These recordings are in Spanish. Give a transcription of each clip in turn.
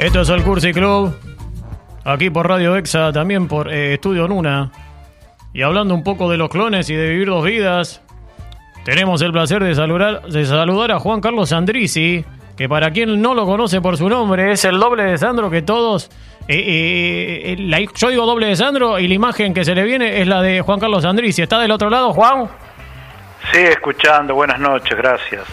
Esto es el Cursi Club. Aquí por Radio Exa, también por eh, Estudio Nuna. Y hablando un poco de los clones y de vivir dos vidas, tenemos el placer de saludar, de saludar a Juan Carlos Andrisi, que para quien no lo conoce por su nombre, es el doble de Sandro que todos. eh, eh, eh, yo digo doble de Sandro y la imagen que se le viene es la de Juan Carlos Andrisi. ¿Está del otro lado, Juan? Sí, escuchando. Buenas noches, gracias.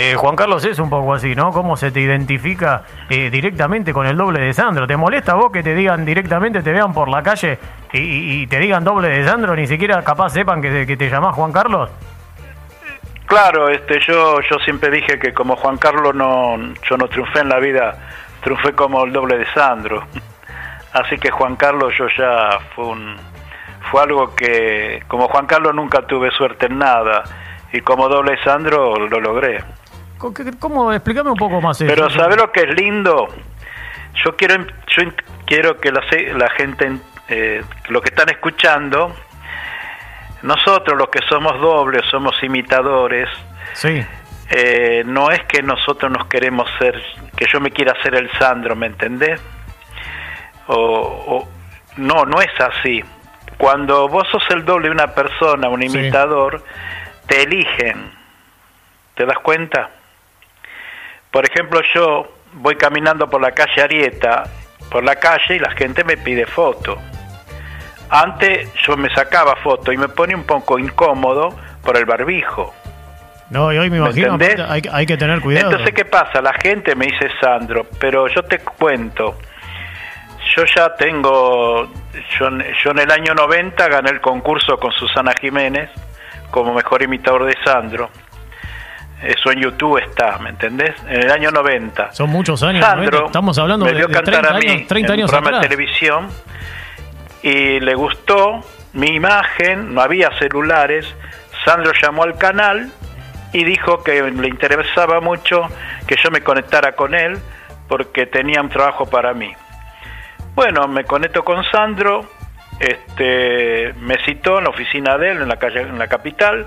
Eh, Juan Carlos es un poco así, ¿no? ¿Cómo se te identifica eh, directamente con el doble de Sandro? ¿Te molesta vos que te digan directamente, te vean por la calle y, te digan doble de Sandro? Ni siquiera capaz sepan que, que te llamás Juan Carlos. Claro, este, yo, yo siempre dije que como Juan Carlos no, yo no triunfé en la vida, triunfé como el doble de Sandro. Así que Juan Carlos yo ya fue un, fue algo que, como Juan Carlos nunca tuve suerte en nada y como doble Sandro lo logré. ¿Cómo-. Explícame un poco más eso. Pero ¿sabes lo que es lindo? Yo quiero, yo quiero que la, la gente, eh, lo que están escuchando, nosotros los que somos dobles, somos imitadores, Sí. eh, no es que nosotros nos queremos ser, que yo me quiera hacer el Sandro, ¿me entendés? O, o- no, no es así. Cuando vos sos el doble de una persona, un Sí. imitador, te eligen. ¿Te das cuenta? Por ejemplo, yo voy caminando por la calle Arieta, por la calle y la gente me pide foto. Antes yo me sacaba foto y me pone un poco incómodo por el barbijo. No, y hoy me ¿Me imagino hay, que- hay que tener cuidado. Entonces, ¿qué pasa? La gente me dice Sandro, pero yo te cuento, yo ya tengo, yo, yo en el año 90 gané el concurso con Susana Jiménez como mejor imitador de Sandro. Eso en YouTube está, ¿me entendés? En el año 90. Son muchos años. Sandro. Estamos hablando me de, de cantar 30 a mí años, 30 en un programa atrás. de televisión y le gustó mi imagen, no había celulares. Sandro llamó al canal y dijo que le interesaba mucho que yo me conectara con él porque tenía un trabajo para mí. Bueno, me conecto con Sandro, este, me citó en la oficina de él en la calle, en la capital,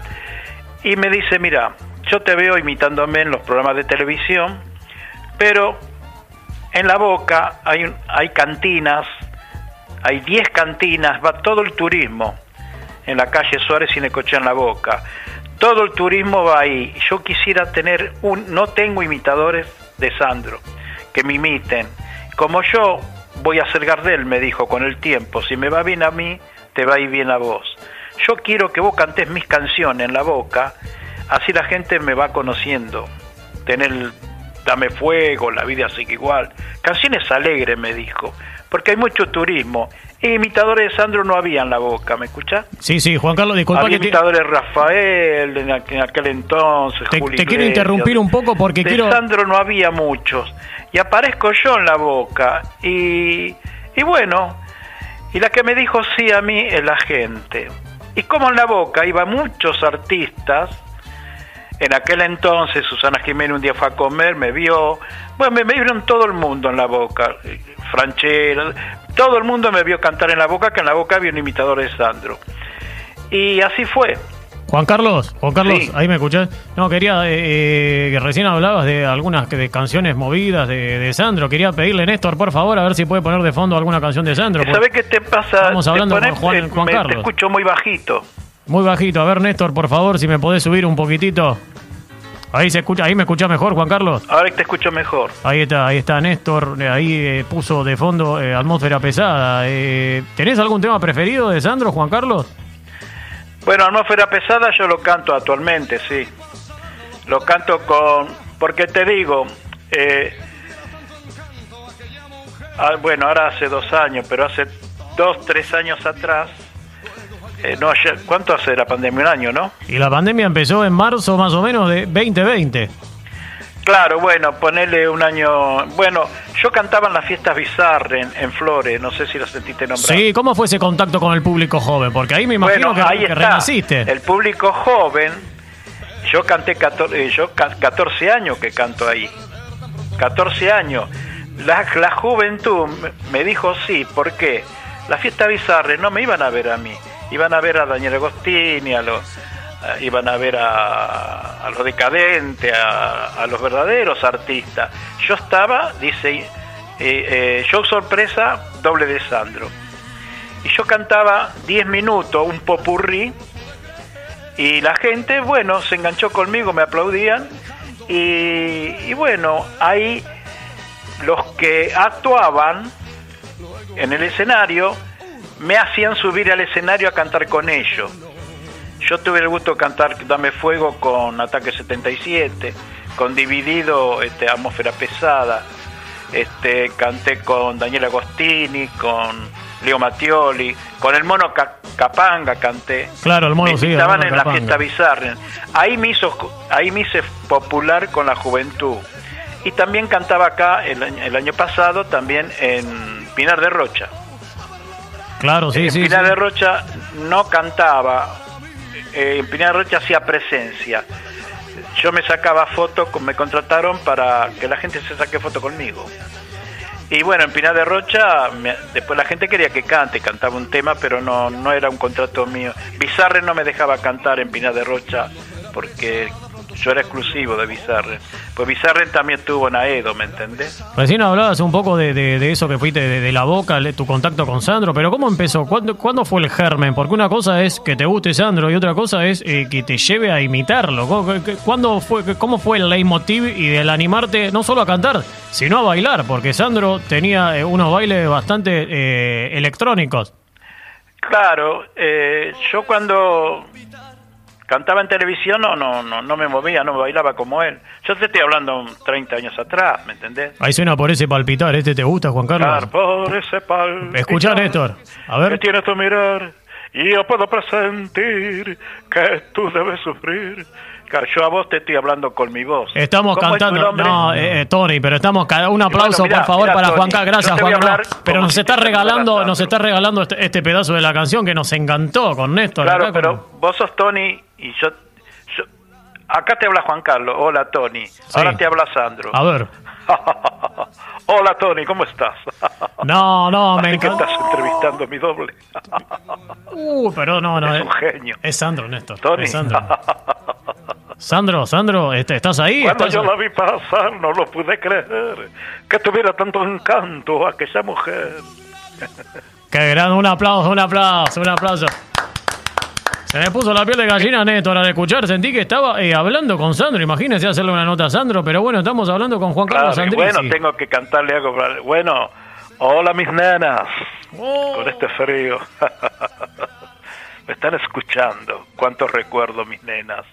y me dice, mira, yo te veo imitándome en los programas de televisión, pero en la boca hay, hay cantinas, hay 10 cantinas, va todo el turismo en la calle Suárez y Necochea en la boca. Todo el turismo va ahí. Yo quisiera tener un, no tengo imitadores de Sandro que me imiten. Como yo voy a ser Gardel, me dijo con el tiempo, si me va bien a mí, te va a ir bien a vos. Yo quiero que vos cantes mis canciones en la boca, así la gente me va conociendo. Tener Dame Fuego, La vida sigue igual. Canciones alegres, me dijo, porque hay mucho turismo. E imitadores de Sandro no había en la boca, ¿me escuchás? Sí, sí, Juan Carlos, disculpa Había que imitadores de Rafael en aqu- en aquel entonces. te- quiero Iglesias. interrumpir un poco porque de quiero... Sandro no había muchos. Y aparezco yo en la boca. Y, y bueno, y la que me dijo sí a mí es la gente. Y como en la boca iba muchos artistas, en aquel entonces Susana Jiménez un día fue a comer, me vio, bueno, me, me vieron todo el mundo en la boca, eh, Franchera, todo el mundo me vio cantar en la boca, que en la boca había un imitador de Sandro. Y así fue. Juan Carlos, Juan Carlos, Sí. ahí me escuchás. No, quería, eh, eh, que recién hablabas de algunas de canciones movidas de, de Sandro. Quería pedirle, Néstor, por favor, a ver si puede poner de fondo alguna canción de Sandro. ¿Sabes qué te pasa? Estamos Te hablando pones- con Juan- eh, Juan me- te Carlos. escucho muy bajito. Muy bajito. A ver, Néstor, por favor, si me podés subir un poquitito. Ahí se escucha, ahí me escucha mejor, Juan Carlos. Ahora te escucho mejor. Ahí está, ahí está Néstor, eh, ahí eh, puso de fondo eh, atmósfera pesada. Eh, ¿Tenés algún tema preferido de Sandro, Juan Carlos? Bueno, Atmósfera Pesada yo lo canto actualmente, sí. Lo canto con... Porque te digo, eh, ah, bueno, ahora hace dos años, pero hace dos, tres años atrás, eh, no, ya- ¿cuánto hace la pandemia? Un año, ¿no? Y la pandemia empezó en marzo más o menos de 2020. Claro, bueno, ponerle un año... Bueno, yo cantaba en las fiestas Bizarre en, en Flores, no sé si lo sentiste nombrar. Sí, ¿cómo fue ese contacto con el público joven? Porque ahí me imagino Bueno, que, ahí que está. renaciste. El público joven, yo canté 14, eh, yo ca- 14 años que canto ahí. 14 años. La, la juventud me- dijo sí, ¿por qué? La fiesta bizarre no me iban a ver a mí, iban a ver a Daniel Agostini, eh, iban a ver a, los decadentes, a, los verdaderos artistas. Yo estaba, dice, eh, show sorpresa, doble de Sandro. Y yo cantaba 10 minutos, un popurrí, y la gente, bueno, se enganchó conmigo, me aplaudían, y, y bueno, ahí los que actuaban en el escenario me hacían subir al escenario a cantar con ellos. Yo tuve el gusto de cantar Dame Fuego con Ataque 77, con Dividido, este, Atmósfera Pesada, este, canté con Daniel Agostini, con Leo Mattioli, con el mono Capanga canté. Claro, el mono sí. Estaban en la fiesta Bizarre. Ahí me, hizo, ahí me hice popular con la juventud. Y también cantaba acá el, el año pasado, también en Pinar de Rocha. Claro, sí, en sí. Pinar de Rocha no cantaba, eh, en Pinar de Rocha hacía presencia. Yo me sacaba fotos, me contrataron para que la gente se saque foto conmigo. Y bueno, en Pinar de Rocha, después la gente quería que cante, cantaba un tema, pero no, no era un contrato mío. Bizarre no me dejaba cantar en Pinar de Rocha porque yo era exclusivo de Bizarre. Pues Bizarre también estuvo en Aedo, ¿me entendés? Recién hablabas un poco de, de, eso que fuiste de, la boca, tu contacto con Sandro, pero ¿cómo empezó? ¿Cuándo, ¿Cuándo, fue el germen? Porque una cosa es que te guste Sandro y otra cosa es eh, que te lleve a imitarlo. ¿Cuándo fue, ¿Cómo fue el leitmotiv y del animarte no solo a cantar, sino a bailar? Porque Sandro tenía eh, unos bailes bastante eh, electrónicos. Claro, yo cuando cantaba en televisión, no, no, no, no me movía, no me bailaba como él. Yo te estoy hablando 30 años atrás, ¿me entendés? Ahí suena por ese palpitar, ¿este te gusta, Juan Carlos? por ese palpitar. Escucha, Néstor, a ver. Que tienes tu mirar y yo puedo presentir que tú debes sufrir. Yo a vos te estoy hablando con mi voz. Estamos cantando. No, eh, eh, Tony, pero estamos. Un aplauso, por favor, para Juan Carlos. Gracias, Juan Carlos. Pero nos está regalando, nos está regalando este, este, pedazo de la canción que nos encantó con Néstor. Claro, pero vos sos Tony y yo, acá te habla Juan Carlos, hola Tony, ahora te habla Sandro. A ver. hola Tony, ¿cómo estás? no, no, me encanta. que estás entrevistando a mi doble. uh, pero no, no. Es, un genio. Es Sandro, Néstor. Tony. Sandro. Sandro, Sandro, este, ¿estás ahí? Cuando yo la vi pasar, no lo pude creer. Que tuviera tanto encanto aquella mujer. Qué gran, un aplauso, un aplauso, un aplauso. Se me puso la piel de gallina, Néstor, al escuchar. Sentí que estaba eh, hablando con Sandro. Imagínese hacerle una nota a Sandro, pero bueno, estamos hablando con Juan Carlos claro, Bueno, tengo que cantarle algo. Bueno, hola mis nenas. Oh. Con este frío. me están escuchando. Cuántos recuerdo, mis nenas.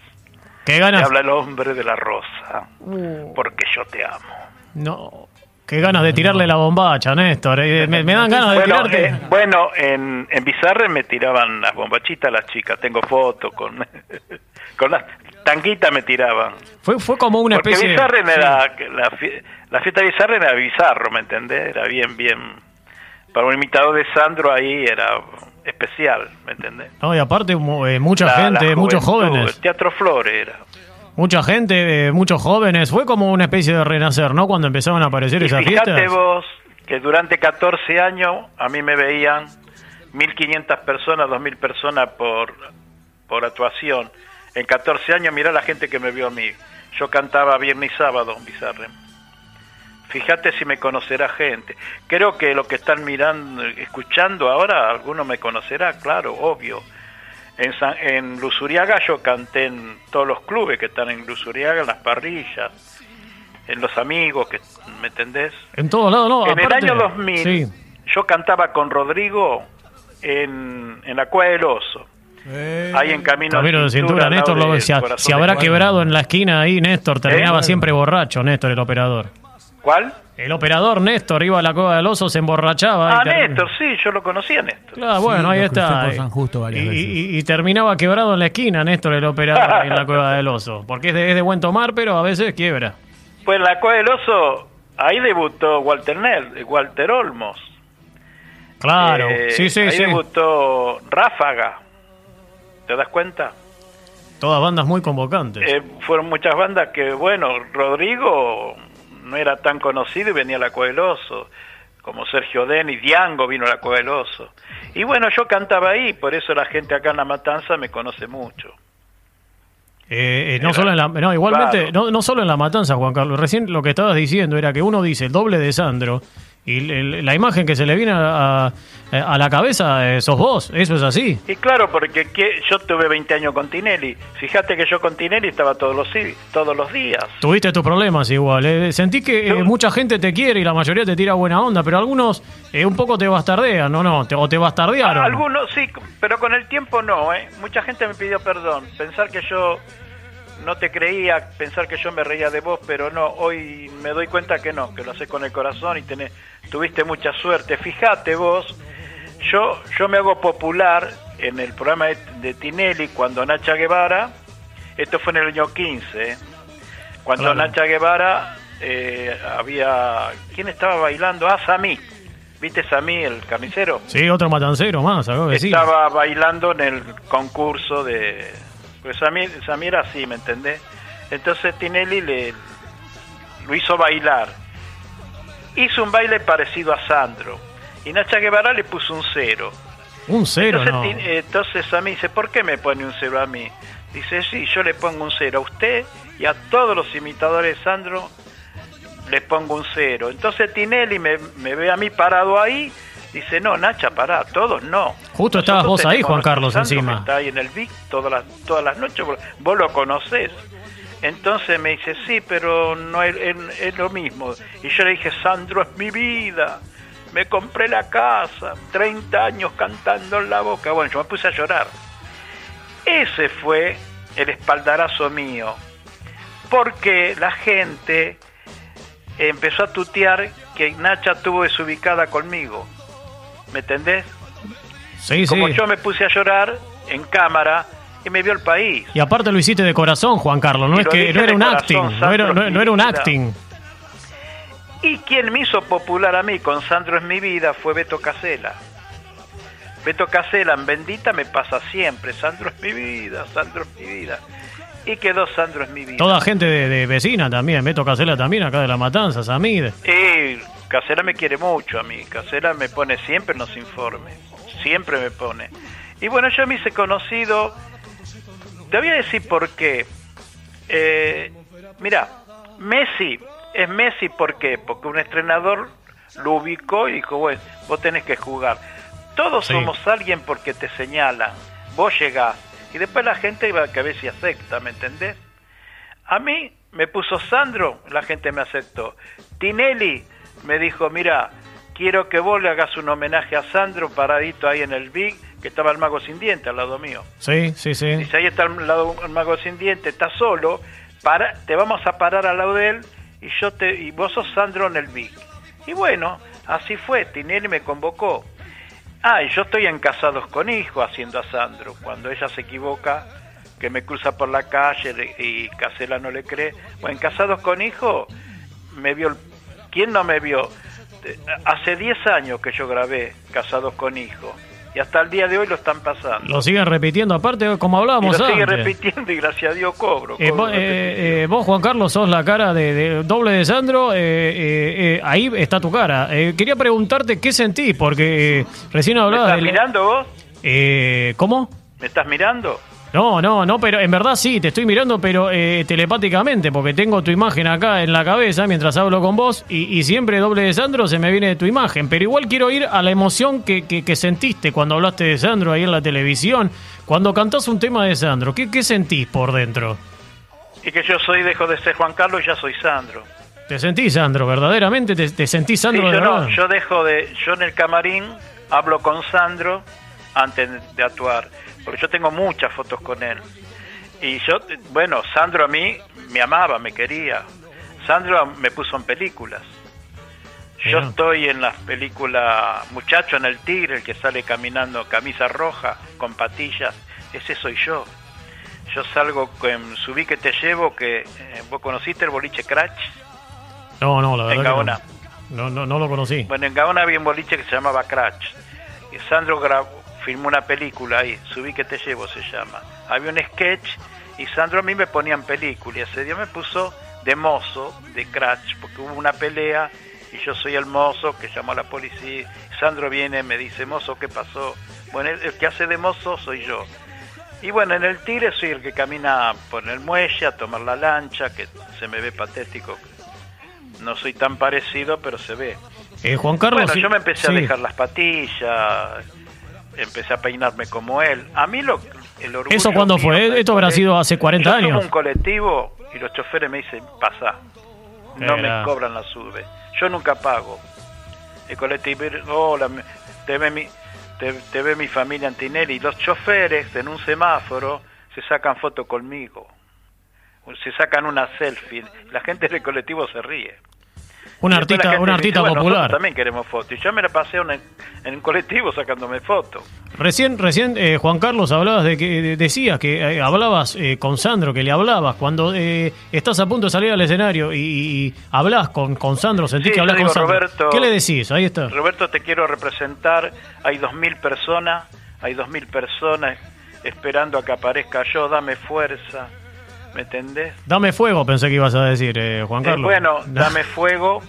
¿Qué ganas? Me habla el hombre de la rosa. Uh. Porque yo te amo. No. Qué ganas de tirarle la bombacha, Néstor. Eh, me, dan ganas de bueno, tirarte. Eh, bueno, en, en Bizarre me tiraban las bombachitas las chicas. Tengo fotos con, con las tanguitas me tiraban. Fue, fue como una Porque especie Bizarre era, la, la fiesta de Bizarre era bizarro, ¿me entendés? Era bien, bien. Para un imitador de Sandro ahí era especial, ¿me entendés? No, y aparte eh, mucha gente, muchos jóvenes. Teatro Flores era mucha gente, eh, muchos jóvenes. Fue como una especie de renacer, ¿no? Cuando empezaron a aparecer esas fiestas. Fíjate vos que durante 14 años a mí me veían 1.500 personas, 2.000 personas por, por actuación. En 14 años, mirá la gente que me vio a mí. Yo cantaba viernes y sábado, Bizarre. Fíjate si me conocerá gente. Creo que lo que están mirando, escuchando ahora, alguno me conocerá, claro, obvio en, en Luzuriaga yo canté en todos los clubes que están en Luzuriaga, en las parrillas, en los amigos, que ¿me entendés? En todos lados, no. En el año 2000 yo cantaba con Rodrigo en, en la Cueva del Oso. Eh, ahí en Camino, de Cintura, Néstor, lo, si, habrá quebrado en la esquina ahí, Néstor, terminaba ¿Eh? siempre borracho, Néstor, el operador. ¿Cuál? El operador Néstor iba a la cueva del oso, se emborrachaba. Ah, Néstor, sí, yo lo conocía, Néstor. Claro, bueno, ahí está. y, terminaba quebrado en la esquina, Néstor, el operador en la cueva del oso. Porque es de, es de buen tomar, pero a veces quiebra. Pues en la cueva del oso, ahí debutó Walter Nel, Walter Olmos. Claro, eh, sí, sí, ahí sí. debutó Ráfaga. ¿Te das cuenta? Todas bandas muy convocantes. Eh, fueron muchas bandas que, bueno, Rodrigo no era tan conocido y venía a la Coeloso, como Sergio Den y Diango vino a la Coeloso. Y bueno, yo cantaba ahí, por eso la gente acá en La Matanza me conoce mucho. Eh, eh, no solo en la, no, igualmente, no, no solo en La Matanza, Juan Carlos. Recién lo que estabas diciendo era que uno dice el doble de Sandro y la imagen que se le viene a, a, la cabeza eh, sos vos, eso es así. Y claro, porque yo tuve 20 años con Tinelli. Fíjate que yo con Tinelli estaba todos los, todos los días. Tuviste tus problemas igual. Eh. Sentí que eh, mucha gente te quiere y la mayoría te tira buena onda, pero algunos un poco te bastardean, ¿no? no o te bastardearon. algunos sí, pero con el tiempo no. ¿eh? Mucha gente me pidió perdón. Pensar que yo no te creía pensar que yo me reía de vos, pero no, hoy me doy cuenta que no, que lo haces con el corazón y tenés, tuviste mucha suerte. Fíjate vos, yo, yo me hago popular en el programa de, Tinelli cuando Nacha Guevara, esto fue en el año 15, cuando Nacha Guevara eh, había, ¿quién estaba bailando? Ah, Samí. ¿Viste Samí, el carnicero? Sí, otro matancero más, algo Estaba bailando en el concurso de pues Samir, era así, ¿me entendés? Entonces Tinelli le, lo hizo bailar. Hizo un baile parecido a Sandro. Y Nacha Guevara le puso un cero. Un cero, entonces, no. entonces a mí dice, ¿por qué me pone un cero a mí? Dice, sí, yo le pongo un cero a usted y a todos los imitadores de Sandro le pongo un cero. Entonces Tinelli me, me ve a mí parado ahí Dice, no, Nacha, pará, todos no. Justo estabas vos ahí, Juan Carlos, encima. Está ahí en el VIC todas las, todas las noches, vos lo conocés. Entonces me dice, sí, pero no es, es, lo mismo. Y yo le dije, Sandro es mi vida. Me compré la casa, 30 años cantando en la boca. Bueno, yo me puse a llorar. Ese fue el espaldarazo mío. Porque la gente empezó a tutear que Nacha tuvo desubicada conmigo. ¿Me entendés? Sí, Como yo me puse a llorar en cámara y me vio el país. Y aparte lo hiciste de corazón, Juan Carlos, no es que no era un acting, no era, no, era un acting. Y quien me hizo popular a mí con Sandro es mi vida fue Beto Casela. Beto Casela en Bendita me pasa siempre, Sandro es mi vida, Sandro es mi vida. Y quedó Sandro es mi vida. Toda gente de, vecina también, Beto Casela también, acá de La Matanza, Samid. Sí, Casera me quiere mucho a mí, Casera me pone siempre en los informes, siempre me pone. Y bueno, yo me hice conocido, te voy a decir por qué. Eh, mira, Messi es Messi ¿por qué? Porque un entrenador lo ubicó y dijo, bueno, vos tenés que jugar. Todos somos alguien porque te señala, vos llegás, y después la gente va a ver si acepta, ¿me entendés? A mí me puso Sandro, la gente me aceptó. Tinelli, me dijo, mira, quiero que vos le hagas un homenaje a Sandro paradito ahí en el Big, que estaba el mago sin diente al lado mío. Sí, sí, sí. Dice, ahí está el, lado, el mago sin diente, está solo, para, te vamos a parar al lado de él y, yo te, y vos sos Sandro en el Big. Y bueno, así fue, Tinelli me convocó. Ah, y yo estoy en Casados con Hijo haciendo a Sandro. Cuando ella se equivoca, que me cruza por la calle y Casela no le cree. Bueno, en Casados con Hijo me vio el ¿Quién no me vio? Hace 10 años que yo grabé Casados con Hijos. Y hasta el día de hoy lo están pasando. Lo siguen repitiendo, aparte, como hablábamos y lo siguen repitiendo y gracias a Dios cobro. Eh, eh, eh, vos, Juan Carlos, sos la cara de, doble de Sandro. ahí está tu cara. quería preguntarte qué sentís, porque recién hablabas. ¿Me estás mirando vos? ¿Cómo? ¿Me estás mirando? No, no, no, pero en verdad sí, te estoy mirando, pero eh, telepáticamente, porque tengo tu imagen acá en la cabeza mientras hablo con vos y, siempre doble de Sandro se me viene de tu imagen. Pero igual quiero ir a la emoción que, que, sentiste cuando hablaste de Sandro ahí en la televisión, cuando cantás un tema de Sandro. ¿Qué, qué sentís por dentro? Y que yo soy, dejo de ser Juan Carlos y ya soy Sandro. ¿Te sentís Sandro? ¿Verdaderamente te, sentís Sandro yo No, yo dejo de. Yo en el camarín hablo con Sandro antes de actuar porque yo tengo muchas fotos con él. Y yo, bueno, Sandro a mí me amaba, me quería. Sandro me puso en películas. Yo estoy en las películas Muchacho en el Tigre, el que sale caminando camisa roja con patillas. Ese soy yo. Yo salgo con Subí que te llevo, que eh, vos conociste el boliche Cratch. No, no, la verdad. En Gaona. No. No, no, lo conocí. Bueno, en Gaona había un boliche que se llamaba Cratch. Y Sandro grabó, filmó una película ahí, Subí que te llevo se llama. Había un sketch y Sandro a mí me ponían película y ese día me puso de mozo, de crash, porque hubo una pelea y yo soy el mozo que llamó a la policía. Sandro viene, me dice, mozo, ¿qué pasó? Bueno, el, que hace de mozo soy yo. Y bueno, en el Tigre soy el que camina por el muelle a tomar la lancha, que se me ve patético. No soy tan parecido, pero se ve. Eh, Juan Carlos. Bueno, yo me empecé a dejar las patillas, empecé a peinarme como él. A mí lo, el orgullo ¿Eso cuándo fue? Esto habrá sido hace 40 yo años. Yo un colectivo y los choferes me dicen, pasa. No Era. me cobran la sube. Yo nunca pago. El colectivo, hola, te ve mi, te, te ve mi familia Antinelli. Y los choferes en un semáforo se sacan foto conmigo. Se sacan una selfie. La gente del colectivo se ríe. Un artista, un artista dice, "Bueno, popular. también queremos fotos. Y yo me la pasé en, en un colectivo sacándome fotos. Recién, recién eh, Juan Carlos, hablabas de que de- decías que eh, hablabas eh, con Sandro, que le hablabas cuando eh, estás a punto de salir al escenario y, y hablas con, con Sandro, sentís Sí, que hablas con Sandro. Roberto- ¿Qué le decís? Ahí está. Roberto, te quiero representar. Hay dos mil personas, hay dos mil personas esperando a que aparezca yo. Dame fuerza, ¿me entendés? Dame fuego, pensé que ibas a decir, eh, Juan Eh, Carlos. bueno, dame fuego.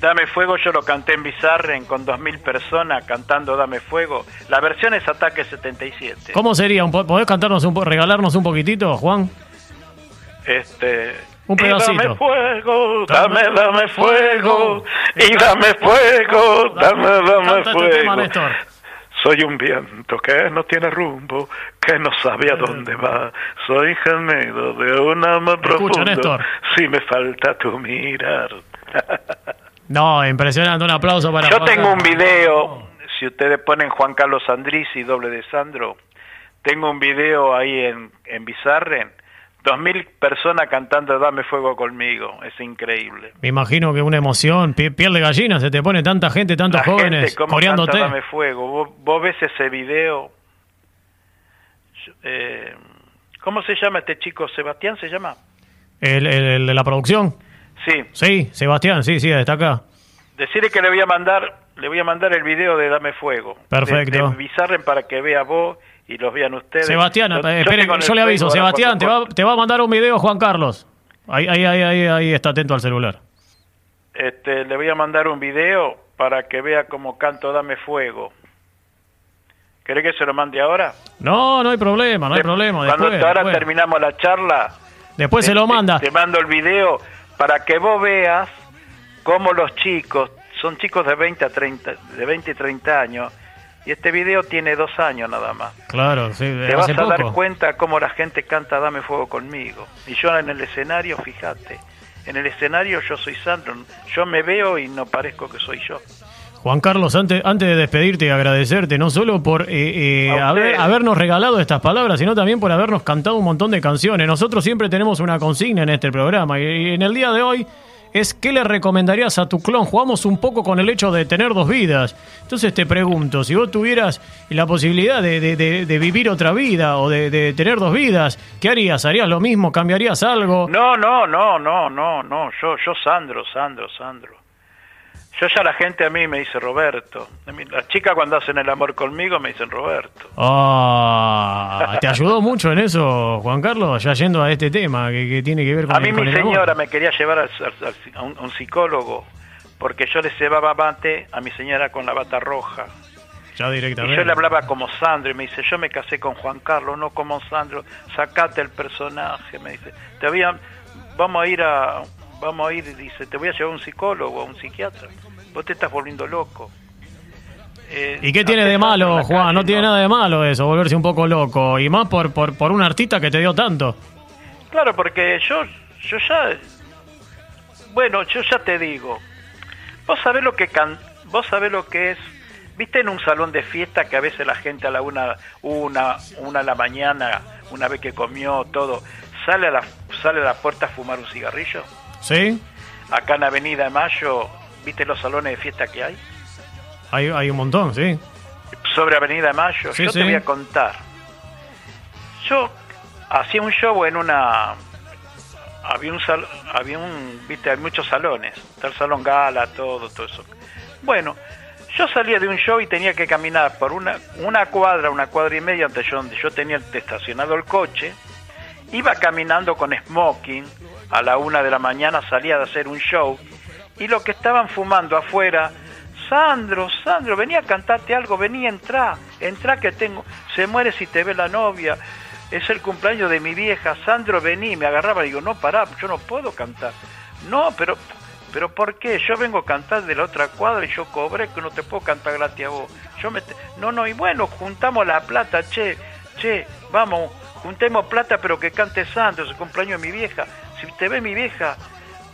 Dame fuego, yo lo canté en Bizarren con dos mil personas cantando Dame fuego. La versión es Ataque 77. ¿Cómo sería? ¿Podés cantarnos un po- regalarnos un poquitito, Juan? Este, Un y pedacito. dame fuego, dame, dame fuego, y dame fuego, dame, dame este tema, fuego. Soy un viento que no tiene rumbo, que no sabe a dónde va. Soy gemido de un alma profundo. Si me falta tu mirar. No, impresionante. Un aplauso para. Yo tengo un video. Si ustedes ponen Juan Carlos Andrisi, doble de Sandro, tengo un video ahí en, en Bizarre Dos mil personas cantando Dame Fuego conmigo, es increíble. Me imagino que una emoción, piel de gallina, se te pone tanta gente, tantos jóvenes gente, coreándote. Dame Fuego, vos, ves ese video. Eh, ¿Cómo se llama este chico? ¿Sebastián se llama? El, de la producción. Sí. Sí, Sebastián, sí, sí, está acá. Decirle que le voy a mandar, le voy a mandar el video de Dame Fuego. Perfecto. De, de Bizarren para que vea vos y los vean ustedes. Sebastián, Yo- eh, yo esperen, yo le aviso, Sebastián, te va, te va a mandar un video Juan Carlos. Ahí, ahí, ahí, ahí, ahí está atento al celular. este, le voy a mandar un video para que vea cómo canto Dame Fuego. ¿Querés que se lo mande ahora? No, no hay problema, no hay problema. Cuando ahora después. terminamos la charla, Después se lo te- manda. Te, mando el video para que vos veas cómo los chicos, son chicos de 20 a 30, de 20 y 30 años, y este video tiene dos años nada más. Claro, sí, Te vas a dar cuenta cómo la gente canta Dame Fuego conmigo. Y yo en el escenario, fíjate, en el escenario yo soy Sandro, yo me veo y no parezco que soy yo. Juan Carlos, antes, antes de despedirte y agradecerte, no solo por eh, eh, haber- habernos regalado estas palabras, sino también por habernos cantado un montón de canciones. Nosotros siempre tenemos una consigna en este programa y, y en el día de hoy es ¿qué le recomendarías a tu clon? Jugamos un poco con el hecho de tener dos vidas. Entonces te pregunto, si vos tuvieras la posibilidad de, de- de- vivir otra vida o de, de tener dos vidas, ¿qué harías? ¿Harías lo mismo? ¿Cambiarías algo? No, no, no, no, no, no, yo, yo Sandro, Sandro, Sandro. Yo ya la gente a mí me dice Roberto. Las chicas cuando hacen el amor conmigo me dicen Roberto. Ah, ¿Te ayudó mucho en eso, Juan Carlos? Ya yendo a este tema que, que tiene que ver con A mí el, con mi el amor. señora me quería llevar al- a, un, a un psicólogo porque yo le cebaba mate a mi señora con la bata roja. Ya Y directamente. yo le hablaba como Sandro y me dice, yo me casé con Juan Carlos, no como Sandro, sacate el personaje, me dice. Te voy a- vamos a ir a, vamos a ir, dice, te voy a llevar a un psicólogo, a un psiquiatra. Vos te estás volviendo loco. Eh, ¿Y qué tiene de malo, Juan? calle, No tiene nada de malo eso, volverse un poco loco. Y más por, por, por un artista que te dio tanto. Claro, porque yo, yo ya, bueno, yo ya te digo, vos sabés lo que can, vos sabés lo que es, viste en un salón de fiesta que a veces la gente a la una, una, una de la mañana, una vez que comió todo, sale a la, sale a la puerta a fumar un cigarrillo. ¿Sí? Acá en Avenida de Mayo, viste los salones de fiesta que hay. Hay, hay un montón, sí. sobre Avenida Mayo. Sí, yo sí. te voy a contar. Yo hacía un show en una había un sal, había un viste hay muchos salones está el salón gala todo todo eso bueno yo salía de un show y tenía que caminar por una una cuadra una cuadra y media antes yo, donde yo tenía estacionado el coche iba caminando con smoking a la una de la mañana salía de hacer un show y lo que estaban fumando afuera Sandro, Sandro, venía a cantarte algo, venía, entrá, entrá que tengo, se muere si te ve la novia, es el cumpleaños de mi vieja, Sandro, vení, me agarraba, digo, no, pará, yo no puedo cantar, no, pero, pero ¿por qué? Yo vengo a cantar de la otra cuadra y yo cobré que no te puedo cantar gratis a vos. Yo me No, no, y bueno, juntamos la plata, che, che, vamos, juntemos plata pero que cante Santo, es el cumpleaños de mi vieja. Si te ve mi vieja,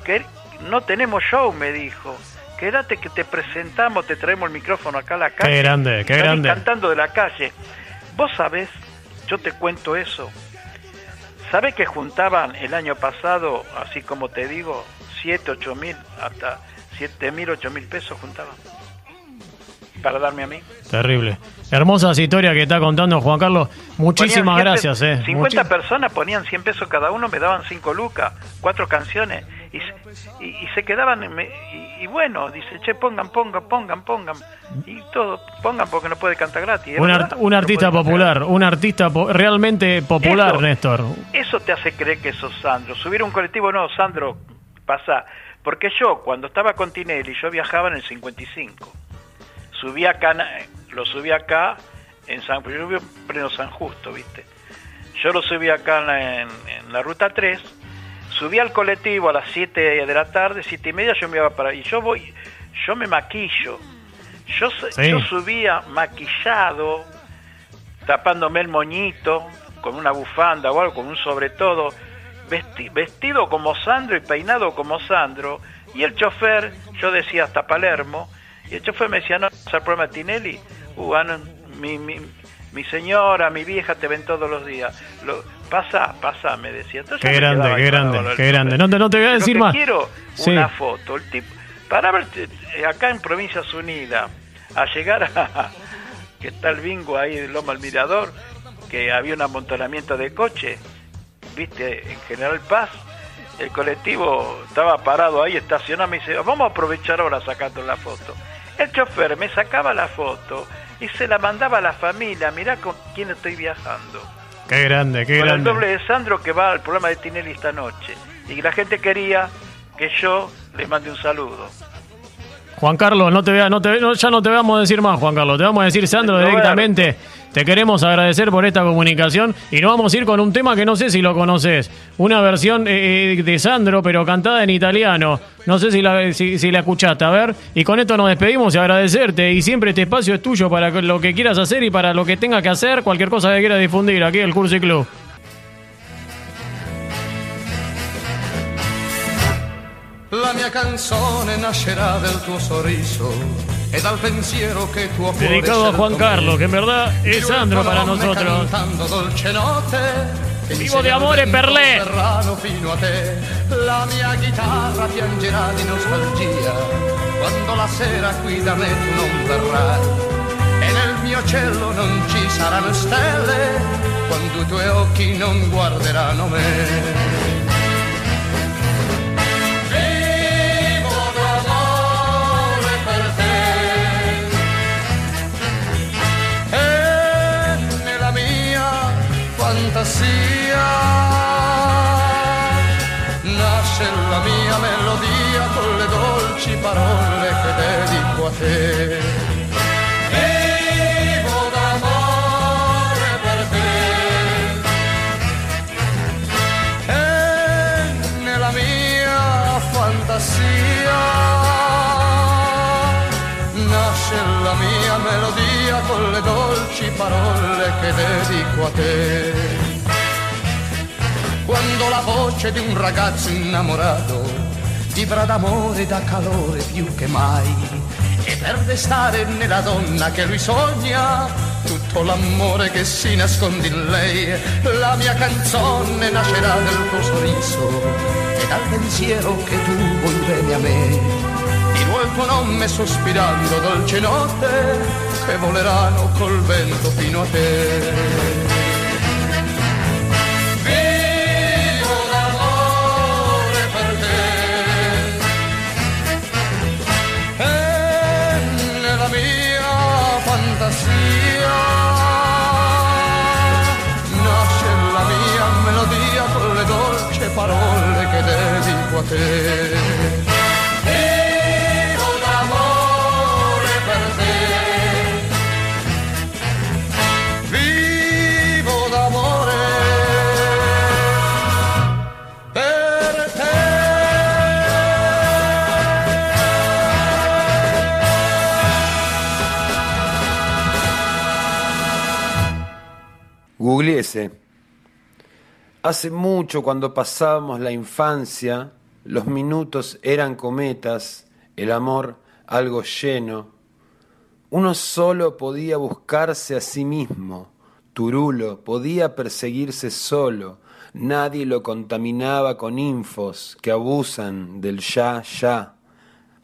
que no tenemos show, me dijo. Quédate que te presentamos, te traemos el micrófono acá a la calle. Qué grande, qué grande. cantando de la calle. Vos sabés, yo te cuento eso. ¿Sabés que juntaban el año pasado, así como te digo, 7, 8 mil, hasta 7 mil, 8 mil pesos juntaban? Para darme a mí. Terrible. Hermosas historias que está contando Juan Carlos. Muchísimas gracias. Eh. 50 personas ponían 100 pesos cada uno, me daban 5 lucas, cuatro canciones. Y, y, se quedaban, y, bueno, dice, che, pongan, pongan, pongan, pongan. Y todo, pongan porque no puede cantar gratis. Un, artista popular, un artista realmente popular, Néstor. Eso te hace creer que sos Sandro. Subir un colectivo, no, Sandro, pasa. Porque yo, cuando estaba con Tinelli, yo viajaba en el 55. Subí acá lo subí acá en San, yo vivo en pleno San Justo, ¿viste? Yo lo subí acá en, la ruta 3, subí al colectivo a las 7 de la tarde, 7 y media yo me iba para y yo voy, yo me maquillo, yo, yo subía maquillado, tapándome el moñito, con una bufanda o algo, con un sobre todo, vestido como Sandro y peinado como Sandro, y el chofer, yo decía hasta Palermo, y el chofer me decía, no, es el programa Tinelli, uh, mi, mi, mi, señora, mi vieja te ven todos los días. Lo, pasa, pasa, me decía. qué grande, qué grande, qué grande. No te, no te voy a decir más. Quiero una foto, el tipo, para ver eh, acá en Provincias Unidas, a llegar a que está el bingo ahí de Loma al Mirador, que había un amontonamiento de coche, viste, en General Paz, el colectivo estaba parado ahí, estacionado, me dice, vamos a aprovechar ahora sacando la foto. El chofer me sacaba la foto y se la mandaba a la familia. Mirá con quién estoy viajando. Qué grande, qué grande. el doble de Sandro que va al programa de Tinelli esta noche. Y la gente quería que yo le mande un saludo. Juan Carlos, no te vea, no te, ya no te vamos a decir más, Juan Carlos. Te vamos a decir Sandro directamente. Te queremos agradecer por esta comunicación y nos vamos a ir con un tema que no sé si lo conoces. Una versión eh, eh, de Sandro, pero cantada en italiano. No sé si la, si, la escuchaste. A ver, y con esto nos despedimos y agradecerte. Y siempre este espacio es tuyo para lo que quieras hacer y para lo que tengas que hacer, cualquier cosa que quieras difundir aquí en el Curso y Club. La mia canzone nascerà del tuo sorriso e dal pensiero che tuo cuore Dedicado a Juan Carlos, que en verdad es Sandro para nosotros. dolce note Vivo de amore per lei. fino a te. La mia chitarra piangerà di nostalgia quando la sera qui da me tu non verrai. E nel mio cielo non ci saranno stelle quando i tuoi occhi non guarderanno me. Fantasia nasce la mia melodia con le dolci parole che dedico a te. La voce di un ragazzo innamorato vibra d'amore e da calore più che mai. E per destare nella donna che lui sogna tutto l'amore che si nasconde in lei la mia canzone nascerà nel tuo sorriso e dal pensiero che tu vuoi bene a me. Dirò il tuo nome sospirando dolce notte che voleranno col vento fino a te fantasia nasce la mia melodia con le dolci parole che dedico a te. Googleese. Hace mucho cuando pasábamos la infancia, los minutos eran cometas, el amor algo lleno. Uno solo podía buscarse a sí mismo, Turulo podía perseguirse solo, nadie lo contaminaba con infos que abusan del ya, ya.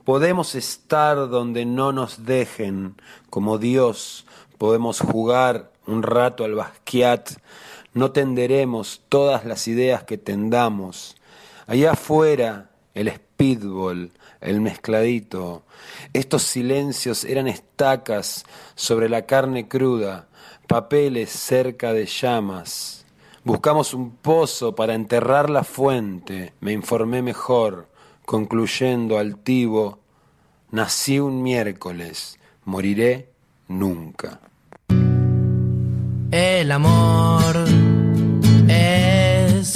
Podemos estar donde no nos dejen, como Dios, podemos jugar un rato al basquiat, no tenderemos todas las ideas que tendamos. Allá afuera, el speedball, el mezcladito. Estos silencios eran estacas sobre la carne cruda, papeles cerca de llamas. Buscamos un pozo para enterrar la fuente, me informé mejor, concluyendo altivo, nací un miércoles, moriré nunca. El amor es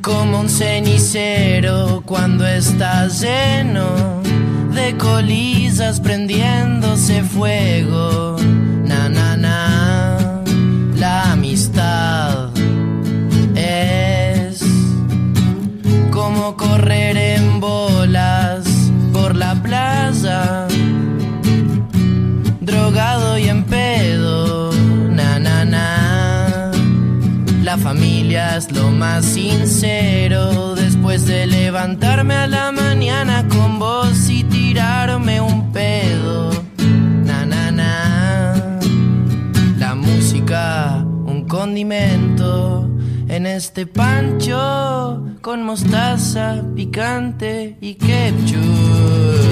como un cenicero cuando está lleno de colillas prendiéndose fuego. Na, na, na. La amistad es como correr La familia es lo más sincero después de levantarme a la mañana con vos y tirarme un pedo. Na, na, na. La música, un condimento en este pancho con mostaza, picante y ketchup.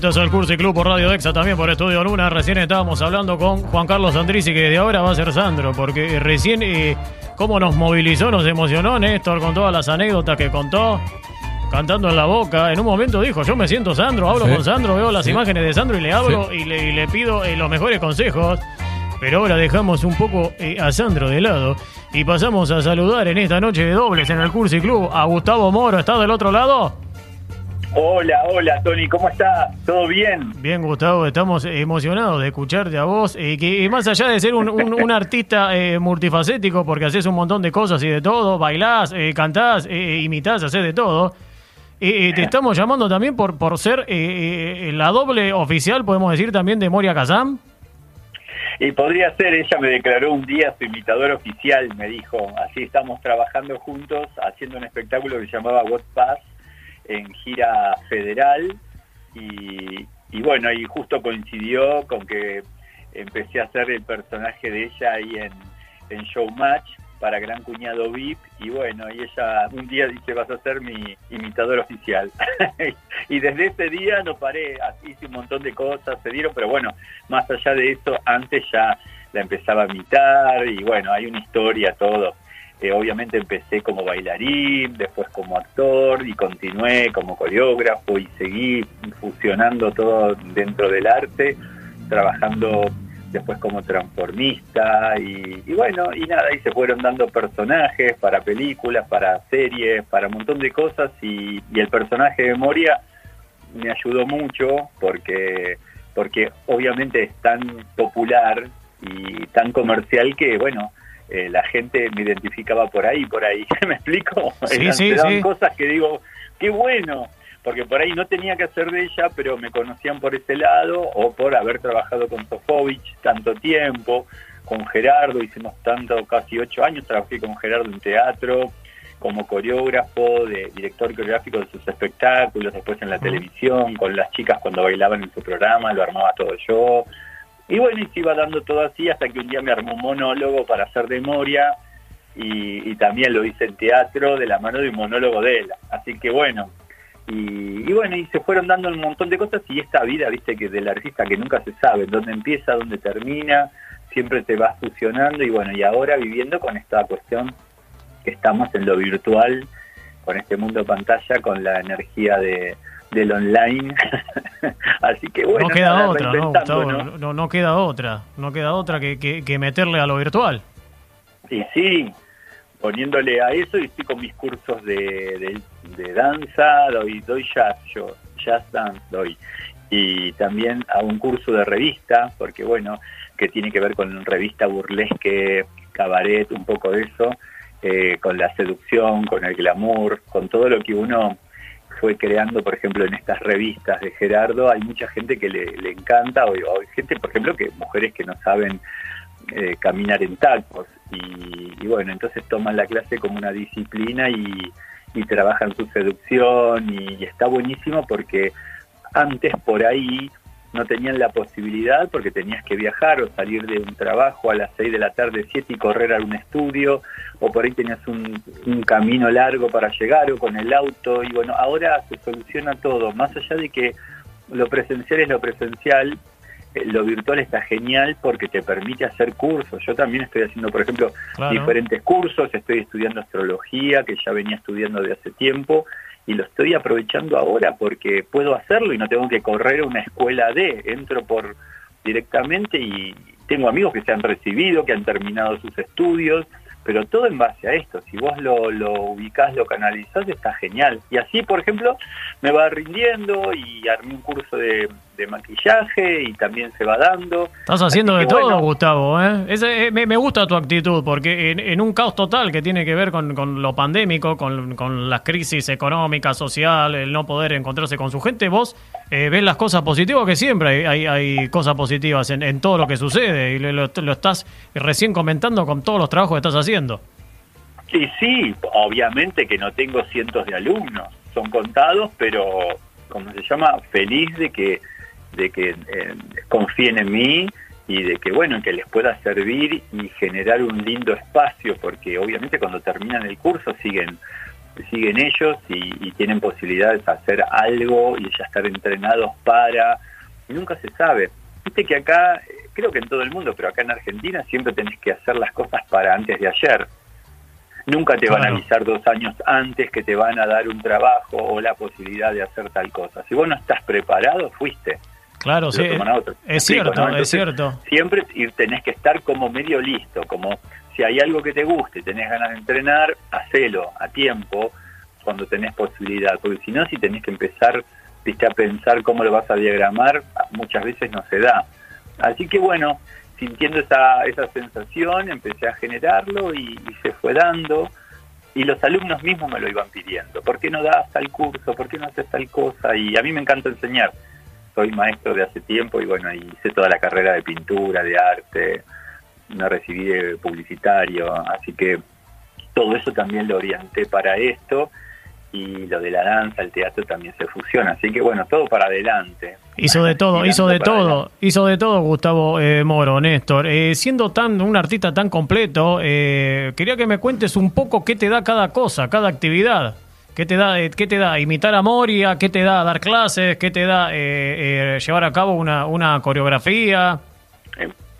Esto es el Cursi Club por Radio Dexa, también por Estudio Luna. Recién estábamos hablando con Juan Carlos Andrisi, que de ahora va a ser Sandro, porque recién eh, cómo nos movilizó, nos emocionó Néstor con todas las anécdotas que contó, cantando en la boca. En un momento dijo, yo me siento Sandro, hablo Sí. con Sandro, veo las Sí. imágenes de Sandro y le hablo y, le, y le pido eh, los mejores consejos. Pero ahora dejamos un poco eh, a Sandro de lado y pasamos a saludar en esta noche de dobles en el Cursi Club a Gustavo Moro. ¿Está del otro lado? Hola, hola Tony, ¿cómo estás? ¿Todo bien? Bien, Gustavo, estamos emocionados de escucharte a vos. eh, que más allá de ser un, un- un artista eh, multifacético, porque haces un montón de cosas y de todo, bailás, eh, cantás, eh, imitás, haces de todo. eh, eh, te estamos llamando también por, por ser eh, eh, la doble oficial, podemos decir, también de Moria Kazam. Y podría ser, ella me declaró un día su imitador oficial, me dijo, así estamos trabajando juntos, haciendo un espectáculo que se llamaba What Pass en gira federal y, y bueno, y justo coincidió con que empecé a hacer el personaje de ella ahí en, en Showmatch para Gran Cuñado VIP y bueno, y ella un día dice vas a ser mi imitador oficial y desde ese día no paré, hice un montón de cosas, se dieron, pero bueno, más allá de eso, antes ya la empezaba a imitar y bueno, hay una historia, todo. Eh, obviamente empecé como bailarín, después como actor y continué como coreógrafo y seguí fusionando todo dentro del arte, trabajando después como transformista y, y bueno, y nada, y se fueron dando personajes para películas, para series, para un montón de cosas y, y el personaje de Moria me ayudó mucho porque porque obviamente es tan popular y tan comercial que bueno eh, la gente me identificaba por ahí por ahí me explico Sí, Eran- sí, sí. cosas que digo qué bueno porque por ahí no tenía que hacer de ella pero me conocían por ese lado o por haber trabajado con Sofovich tanto tiempo con Gerardo hicimos tanto casi ocho años trabajé con Gerardo en teatro como coreógrafo, de director coreográfico de sus espectáculos, después en la televisión, con las chicas cuando bailaban en su programa, lo armaba todo yo. Y bueno, y se iba dando todo así hasta que un día me armó un monólogo para hacer de Moria y, también lo hice en teatro de la mano de un monólogo de él. Así que bueno, y, y bueno, y se fueron dando un montón de cosas y esta vida, viste, que del artista que nunca se sabe dónde empieza, dónde termina, siempre te vas fusionando y bueno, y ahora viviendo con esta cuestión que estamos en lo virtual, con este mundo pantalla, con la energía de, del online. Así que bueno, no queda otra, ¿no, reinventando, Gustavo? ¿no? No, no queda otra. No queda otra que, que- que meterle a lo virtual. Y sí, poniéndole a eso y estoy con mis cursos de, de, danza, doy, doy jazz, yo jazz dance doy. Y también a un curso de revista, porque bueno, que tiene que ver con revista burlesque, cabaret, un poco de eso, eh, con la seducción, con el glamour, con todo lo que uno fue creando, por ejemplo, en estas revistas de Gerardo, hay mucha gente que le, encanta, o, hay gente, por ejemplo, que mujeres que no saben eh, caminar en tacos, y, bueno, entonces toman la clase como una disciplina y, trabajan su seducción, y está buenísimo porque antes por ahí no tenían la posibilidad porque tenías que viajar o salir de un trabajo a las 6 de la tarde, 7 y correr a un estudio, o por ahí tenías un, camino largo para llegar o con el auto, y bueno, ahora se soluciona todo, más allá de que lo presencial es lo presencial, eh, lo virtual está genial porque te permite hacer cursos. Yo también estoy haciendo, por ejemplo, diferentes cursos, estoy estudiando astrología, que ya venía estudiando de hace tiempo, y lo estoy aprovechando ahora porque puedo hacerlo y no tengo que correr a una escuela de, entro por directamente y tengo amigos que se han recibido, que han terminado sus estudios, pero todo en base a esto. Si vos lo, lo ubicás, lo canalizás, está genial. Y así, por ejemplo, me va rindiendo y armé un curso de, maquillaje y también se va dando. Estás haciendo de todo, Gustavo. ¿eh? eh me, gusta tu actitud, porque en, un caos total que tiene que ver con, lo pandémico, con, con las crisis económicas, social, el no poder encontrarse con su gente, vos eh, ves las cosas positivas, que siempre hay, hay, cosas positivas en, en, todo lo que sucede y lo, lo estás recién comentando con todos los trabajos que estás haciendo. Sí, sí, obviamente que no tengo cientos de alumnos, son contados, pero como se llama, feliz de que de que eh, confíen en mí y de que bueno, que les pueda servir y generar un lindo espacio, porque obviamente cuando terminan el curso siguen siguen ellos y, y tienen posibilidades de hacer algo y ya estar entrenados para y nunca se sabe. Viste que acá creo que en todo el mundo, pero acá en Argentina siempre tenés que hacer las cosas para antes de ayer. Nunca te van a avisar dos años antes que te van a dar un trabajo o la posibilidad de hacer tal cosa. Si vos no estás preparado, fuiste. Claro, sí. Es cierto, es cierto. Siempre tenés que estar como medio listo, como si hay algo que te guste, tenés ganas de entrenar, hacelo a tiempo cuando tenés posibilidad, porque si no, si tenés que empezar viste, a pensar cómo lo vas a diagramar, muchas veces no se da. Así que bueno, sintiendo esa, esa sensación, empecé a generarlo y, se fue dando. Y los alumnos mismos me lo iban pidiendo. ¿Por qué no das tal curso? ¿Por qué no haces tal cosa? Y a mí me encanta enseñar. Soy maestro de hace tiempo y bueno, hice toda la carrera de pintura, de arte, me recibí de publicitario, así que todo eso también lo orienté para esto y lo de la danza, el teatro también se fusiona. Así que bueno, todo para adelante. Hizo de todo, hizo de todo, hizo de todo Gustavo eh, Moro, Néstor. Eh, siendo tan un artista tan completo, eh, quería que me cuentes un poco qué te da cada cosa, cada actividad. ¿Qué te da, qué te da imitar a Moria? ¿Qué te da dar clases? ¿Qué te da llevar a cabo una, una coreografía?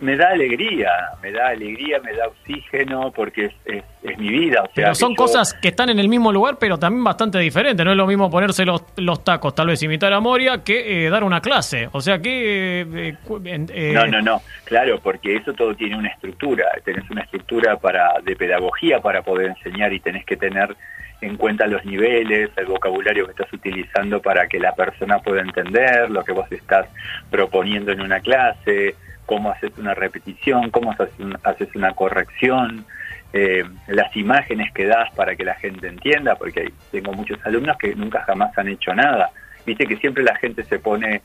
me da alegría, me da alegría, me da oxígeno, porque es, es, mi vida. O sea, pero son cosas que están en el mismo lugar, pero también bastante diferentes. No es lo mismo ponerse los, los tacos, tal vez imitar a Moria, que eh, dar una clase. O sea que... Eh, eh, no, no, no, claro, porque eso todo tiene una estructura. Tenés una estructura para de pedagogía para poder enseñar y tenés que tener en cuenta los niveles, el vocabulario que estás utilizando para que la persona pueda entender lo que vos estás proponiendo en una clase cómo haces una repetición, cómo haces, una corrección, eh, las imágenes que das para que la gente entienda, porque tengo muchos alumnos que nunca jamás han hecho nada. Viste que siempre la gente se pone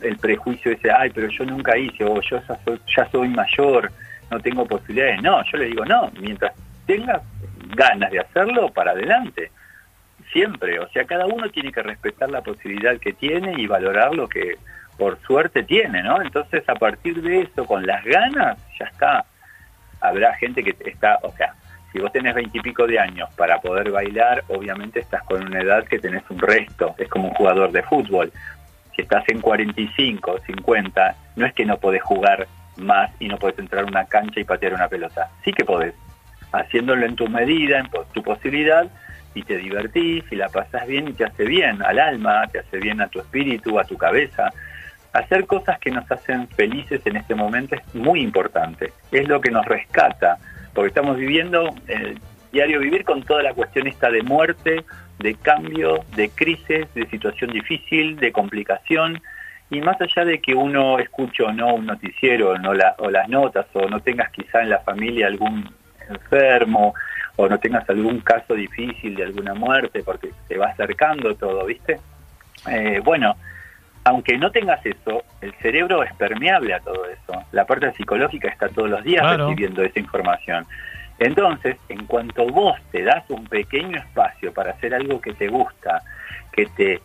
el prejuicio ese, ay, pero yo nunca hice, o yo ya soy, ya soy mayor, no tengo posibilidades. No, yo le digo, no, mientras tengas ganas de hacerlo, para adelante. Siempre, o sea, cada uno tiene que respetar la posibilidad que tiene y valorar lo que, por suerte tiene, ¿no? Entonces a partir de eso, con las ganas, ya está. Habrá gente que está, o sea, si vos tenés veintipico de años para poder bailar, obviamente estás con una edad que tenés un resto, es como un jugador de fútbol. Si estás en 45, 50, no es que no podés jugar más y no podés entrar a una cancha y patear una pelota. Sí que podés, haciéndolo en tu medida, en tu posibilidad, y te divertís y la pasás bien y te hace bien al alma, te hace bien a tu espíritu, a tu cabeza hacer cosas que nos hacen felices en este momento es muy importante. Es lo que nos rescata, porque estamos viviendo, diario vivir con toda la cuestión esta de muerte, de cambio, de crisis, de situación difícil, de complicación. Y más allá de que uno escuche o no un noticiero no la, o las notas, o no tengas quizá en la familia algún enfermo, o no tengas algún caso difícil de alguna muerte, porque se va acercando todo, ¿viste? Eh, bueno, aunque no tengas eso, el cerebro es permeable a todo eso. La parte psicológica está todos los días recibiendo esa información. Entonces, en cuanto vos te das un pequeño espacio para hacer algo que te gusta, que te,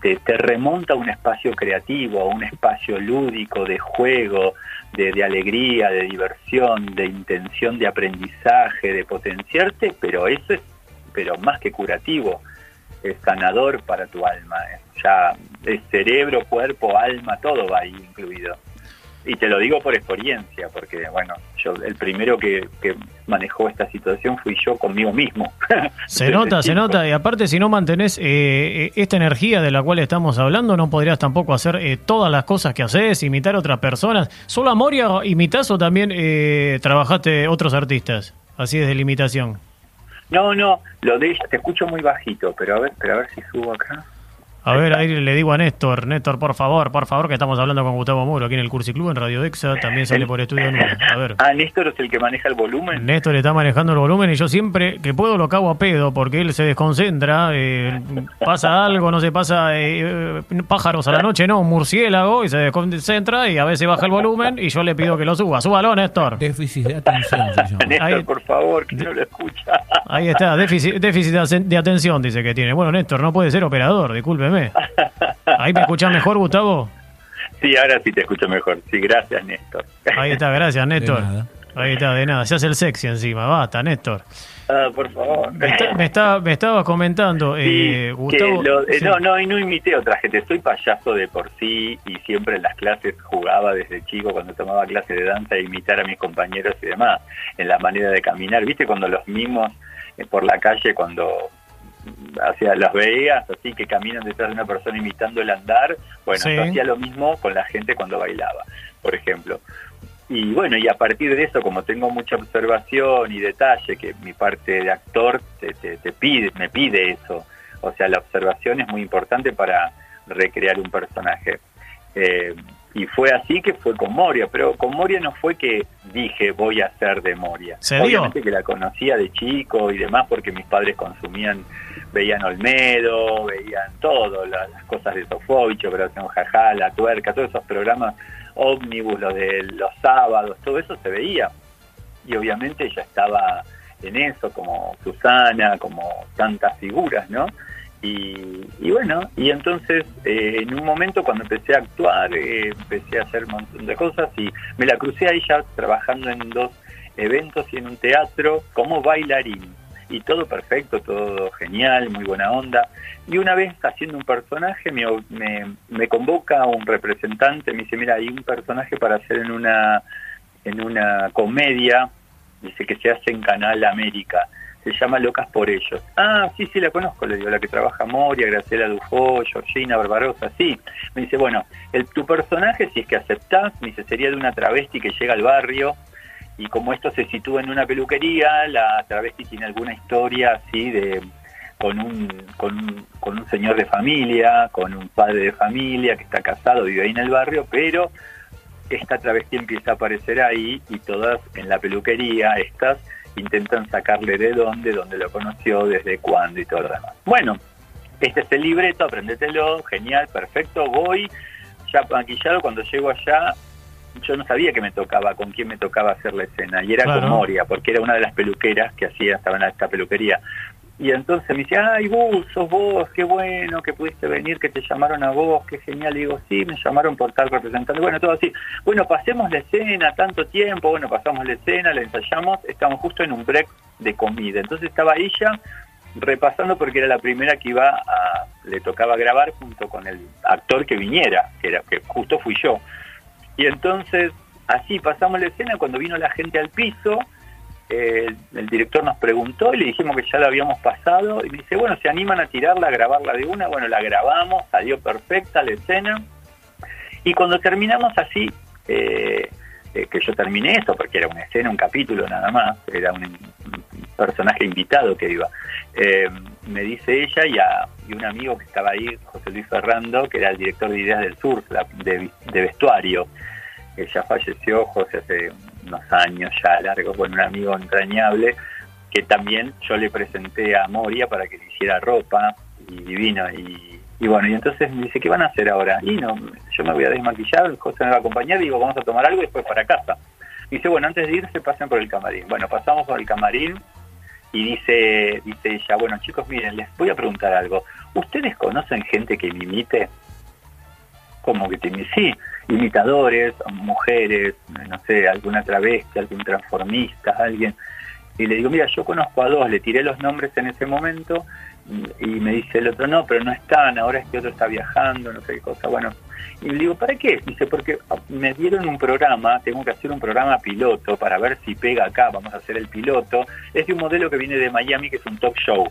te, remonta a un espacio creativo, a un espacio lúdico, de juego, de, alegría, de diversión, de intención de aprendizaje, de potenciarte, pero eso es pero más que curativo, es sanador para tu alma. Ya es cerebro, cuerpo, alma, todo va ahí incluido. Y te lo digo por experiencia, porque bueno, yo el primero que, manejó esta situación fui yo conmigo mismo. Se nota, se nota, y aparte si no mantenés eh, eh, esta energía de la cual estamos hablando, no podrías tampoco hacer eh, todas las cosas que haces, imitar a otras personas. ¿Solo a Moria imitas o también trabajaste otros artistas? Así desde la imitación. No, no, lo de ella, te escucho muy bajito, pero a ver, pero a ver si subo acá. A ver, ahí le digo a Néstor, Néstor, por favor, por favor, que estamos hablando con Gustavo Muro aquí en el Cursi Club, en Radio Dexa, también sale por Estudio. A ver. Ah, Néstor es el que maneja el volumen. Néstor está manejando el volumen y yo siempre que puedo lo cago a pedo porque él se desconcentra, eh, pasa algo, no se pasa eh, pájaros a la noche, no, un murciélago y se desconcentra y a veces baja el volumen y yo le pido que lo suba. Súbalo, Néstor. Déficit de atención, Néstor, por favor, que no lo escucha. Ahí está, déficit, déficit de atención dice que tiene. Bueno, Néstor, no puede ser operador, discúlpeme. ¿Ahí me escuchas mejor, Gustavo? Sí, ahora sí te escucho mejor. Sí, gracias, Néstor. Ahí está, gracias, Néstor. Ahí está, de nada. Se hace el sexy encima. Basta, Néstor. Ah, por favor. Me, está, me, estabas comentando, eh, Gustavo. Eh, no, no, y no imité otra gente. Soy payaso de por sí y siempre en las clases jugaba desde chico cuando tomaba clases de danza a imitar a mis compañeros y demás. En la manera de caminar. ¿Viste cuando los mimos eh, por la calle, cuando hacia las veías así que caminan detrás de una persona imitando el andar, bueno, yo hacía lo mismo con la gente cuando bailaba, por ejemplo. Y bueno, y a partir de eso, como tengo mucha observación y detalle, que mi parte de actor te, te, pide, me pide eso, o sea, la observación es muy importante para recrear un personaje. Eh, y fue así que fue con Moria, pero con Moria no fue que dije voy a ser de Moria. Obviamente que la conocía de chico y demás porque mis padres consumían veían Olmedo, veían todo, las, cosas de Sofovich, Operación Jajá, La Tuerca, todos esos programas ómnibus, los de los sábados, todo eso se veía. Y obviamente ella estaba en eso, como Susana, como tantas figuras, ¿no? Y, bueno, y entonces eh, en un momento cuando empecé a actuar, eh, empecé a hacer un montón de cosas y me la crucé ahí ya trabajando en dos eventos y en un teatro como bailarín y todo perfecto, todo genial, muy buena onda. Y una vez haciendo un personaje me, me, convoca un representante, me dice, mira, hay un personaje para hacer en una, en una comedia, dice que se hace en Canal América, se llama Locas por ellos. Ah, sí, sí, la conozco, le digo, la que trabaja Moria, Graciela Dufo, Georgina Barbarosa, sí. Me dice, bueno, el, tu personaje, si es que aceptás, me dice, sería de una travesti que llega al barrio, y como esto se sitúa en una peluquería, la travesti tiene alguna historia así de con un, con un, con un señor de familia, con un padre de familia que está casado, vive ahí en el barrio, pero esta travesti empieza a aparecer ahí y todas en la peluquería, estas intentan sacarle de dónde, dónde lo conoció, desde cuándo y todo lo demás. Bueno, este es el libreto, aprendetelo, genial, perfecto, voy ya maquillado, cuando llego allá yo no sabía que me tocaba, con quién me tocaba hacer la escena, y era con Moria, porque era una de las peluqueras que hacía, estaba en esta peluquería. Y entonces me dice, ay, Gus, sos vos, qué bueno que pudiste venir, que te llamaron a vos, qué genial. Y digo, sí, me llamaron por tal representante. Bueno, todo así. Bueno, pasemos la escena, tanto tiempo. Bueno, pasamos la escena, la ensayamos. Estamos justo en un break de comida. Entonces estaba ella repasando porque era la primera que iba a, le tocaba grabar junto con el actor que viniera, que era que justo fui yo. Y entonces, así pasamos la escena, cuando vino la gente al piso, eh, el director nos preguntó y le dijimos que ya la habíamos pasado y me dice, bueno, ¿se animan a tirarla, a grabarla de una? Bueno, la grabamos, salió perfecta la escena. Y cuando terminamos así, eh, eh, que yo terminé eso, porque era una escena, un capítulo nada más, era un, personaje invitado que iba. Eh, me dice ella y, a, y un amigo que estaba ahí, José Luis Ferrando, que era el director de Ideas del Sur, de, de vestuario, ya falleció José hace unos años ya largos, bueno, un amigo entrañable, que también yo le presenté a Moria para que le hiciera ropa y divino y, y bueno, y entonces me dice, ¿qué van a hacer ahora? Y no, yo me voy a desmaquillar, José me va a acompañar, digo, vamos a tomar algo y después para casa. Dice, bueno, antes de irse pasen por el camarín. Bueno, pasamos por el camarín y dice, dice ella, bueno chicos, miren, les voy a preguntar algo. ¿Ustedes conocen gente que me imite? Como que te? Sí, imitadores, mujeres, no sé, alguna travesti, algún transformista, alguien. Y le digo, mira, yo conozco a dos, le tiré los nombres en ese momento y me dice el otro, no, pero no están, ahora este otro está viajando, no sé qué cosa. Bueno, y le digo, ¿para qué? Dice, porque me dieron un programa, tengo que hacer un programa piloto para ver si pega acá, vamos a hacer el piloto. Es de un modelo que viene de Miami, que es un talk show,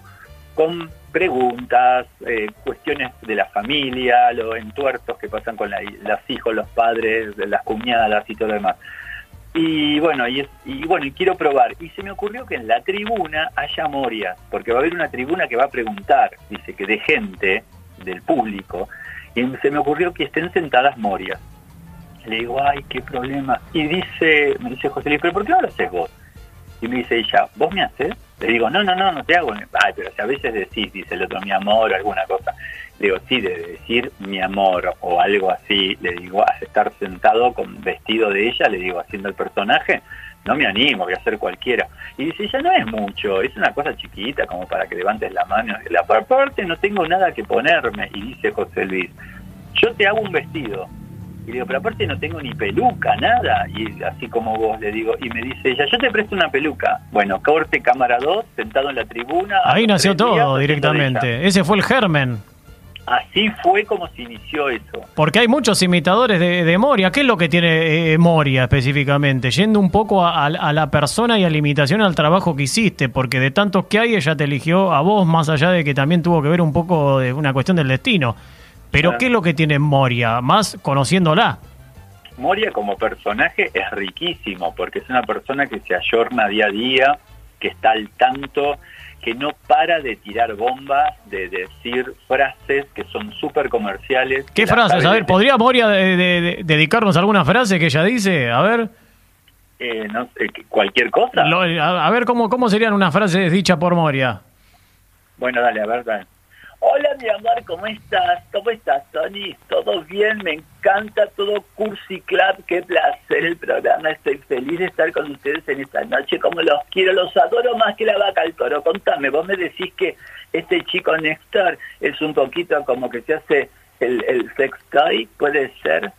con preguntas, eh, cuestiones de la familia, los entuertos que pasan con la, los hijos, los padres, las cuñadas y todo lo demás. Y bueno, y, es, y bueno, y quiero probar. Y se me ocurrió que en la tribuna haya Moria, porque va a haber una tribuna que va a preguntar, dice que de gente, del público, y se me ocurrió que estén sentadas Morias. Le digo, ay, qué problema. Y dice, me dice José Luis, pero ¿por qué no lo haces vos? Y me dice ella, ¿vos me haces? Le digo, no, no, no, no te hago. Ay, pero si a veces decís, dice el otro, mi amor, o alguna cosa. Le digo, sí, de decir mi amor o algo así, le digo, a estar sentado con vestido de ella, le digo, haciendo el personaje, no me animo, voy a hacer cualquiera. Y dice, ya no es mucho, es una cosa chiquita como para que levantes la mano. La parte no tengo nada que ponerme. Y dice José Luis, yo te hago un vestido. Y digo, pero aparte no tengo ni peluca, nada. Y así como vos le digo, y me dice ella, yo te presto una peluca. Bueno, corte cámara 2, sentado en la tribuna. Ahí nació días todo directamente. Ese fue el germen. Así fue como se inició eso. Porque hay muchos imitadores de, de Moria. ¿Qué es lo que tiene eh, Moria específicamente? Yendo un poco a, a- a la persona y a la imitación al trabajo que hiciste, porque de tantos que hay, ella te eligió a vos, más allá de que también tuvo que ver un poco de una cuestión del destino. Pero Claro. ¿qué es lo que tiene Moria? Más conociéndola. Moria como personaje es riquísimo porque es una persona que se ayorna día a día, que está al tanto, que no para de tirar bombas, de decir frases que son súper comerciales. ¿Qué frases? A ver, ¿podría Moria de- de- de- dedicarnos alguna frase que ella dice? A ver, eh, no que- cualquier cosa. lo- a, a ver cómo, cómo serían unas frases dichas por Moria. Bueno, dale, a ver, dale. Hola, mi amor, ¿cómo estás? ¿Cómo estás, Tony? ¿Todo bien? Me encanta todo Cursi Club. Qué placer el programa. Estoy feliz de estar con ustedes en esta noche. Como los quiero, los adoro más que la vaca al toro. Contame, vos me decís que este chico Néstor es un poquito como que se hace el, el sex toy, ¿puede ser?